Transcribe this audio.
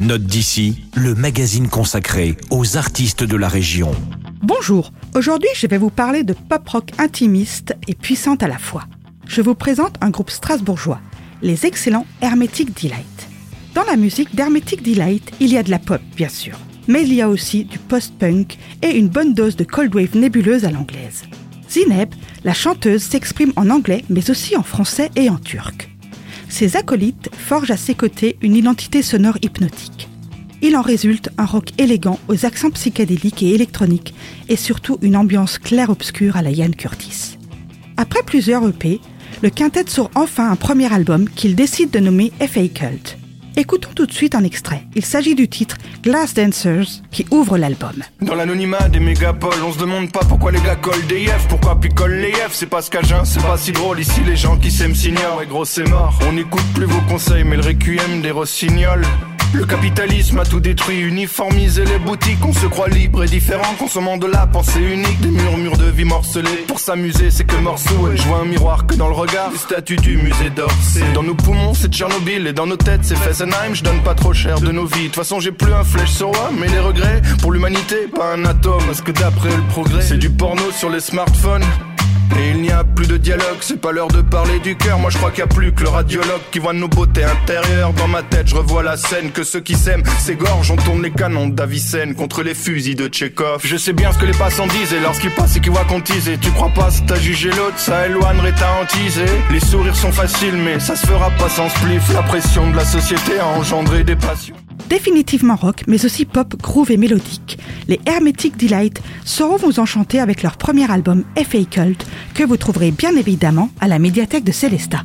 Note d'ici, le magazine consacré aux artistes de la région. Bonjour, aujourd'hui je vais vous parler de pop rock intimiste et puissante à la fois. Je vous présente un groupe strasbourgeois, les excellents Hermetic Delight. Dans la musique d'Hermetic Delight, il y a de la pop bien sûr, mais il y a aussi du post-punk et une bonne dose de cold wave nébuleuse à l'anglaise. Zineb, la chanteuse, s'exprime en anglais mais aussi en français et en turc. Ses acolytes forgent à ses côtés une identité sonore hypnotique. Il en résulte un rock élégant aux accents psychédéliques et électroniques et surtout une ambiance clair-obscure à la Ian Curtis. Après plusieurs EP, le quintet sort enfin un premier album qu'il décide de nommer FA Cult. Écoutons tout de suite un extrait. Il s'agit du titre Glass Dancers qui ouvre l'album. Dans l'anonymat des mégapoles, on se demande pas pourquoi les gars collent des F, pourquoi picolent les F, c'est pas ce c'est pas si drôle. Ici les gens qui s'aiment s'ignorent et gros c'est mort. On n'écoute plus vos conseils, mais le requiem des rossignols. Le capitalisme a tout détruit, uniformisé les boutiques. On se croit libre et différent, consommant de la pensée unique. Des murmures morcelés. Pour s'amuser, c'est que morceau. Je vois un miroir que dans le regard. Les statues du musée d'Orsay. Dans nos poumons, c'est Tchernobyl. Et dans nos têtes, c'est Fessenheim. Je donne pas trop cher de nos vies. De toute façon, j'ai plus un flèche sur moi. Mais les regrets, pour l'humanité, pas un atome. Parce que d'après le progrès, c'est du porno sur les smartphones. Et il n'y a plus de dialogue, c'est pas l'heure de parler du cœur. Moi je crois qu'il n'y a plus que le radiologue qui voit nos beautés intérieures. Dans ma tête, je revois la scène que ceux qui s'aiment s'égorgent. On tourne les canons d'Avicenne contre les fusils de Tchekhov. Je sais bien ce que les passants disent et lorsqu'ils passent et qu'ils voient qu'on tease. Et tu crois pas, si t'as jugé l'autre, ça éloignerait ta hantise. Les sourires sont faciles, mais ça se fera pas sans spliff. La pression de la société a engendré des passions. Définitivement rock, mais aussi pop, groove et mélodique. Les Hermetic Delight sauront vous enchanter avec leur premier album FA Cult, que vous trouverez bien évidemment à la médiathèque de Célestat.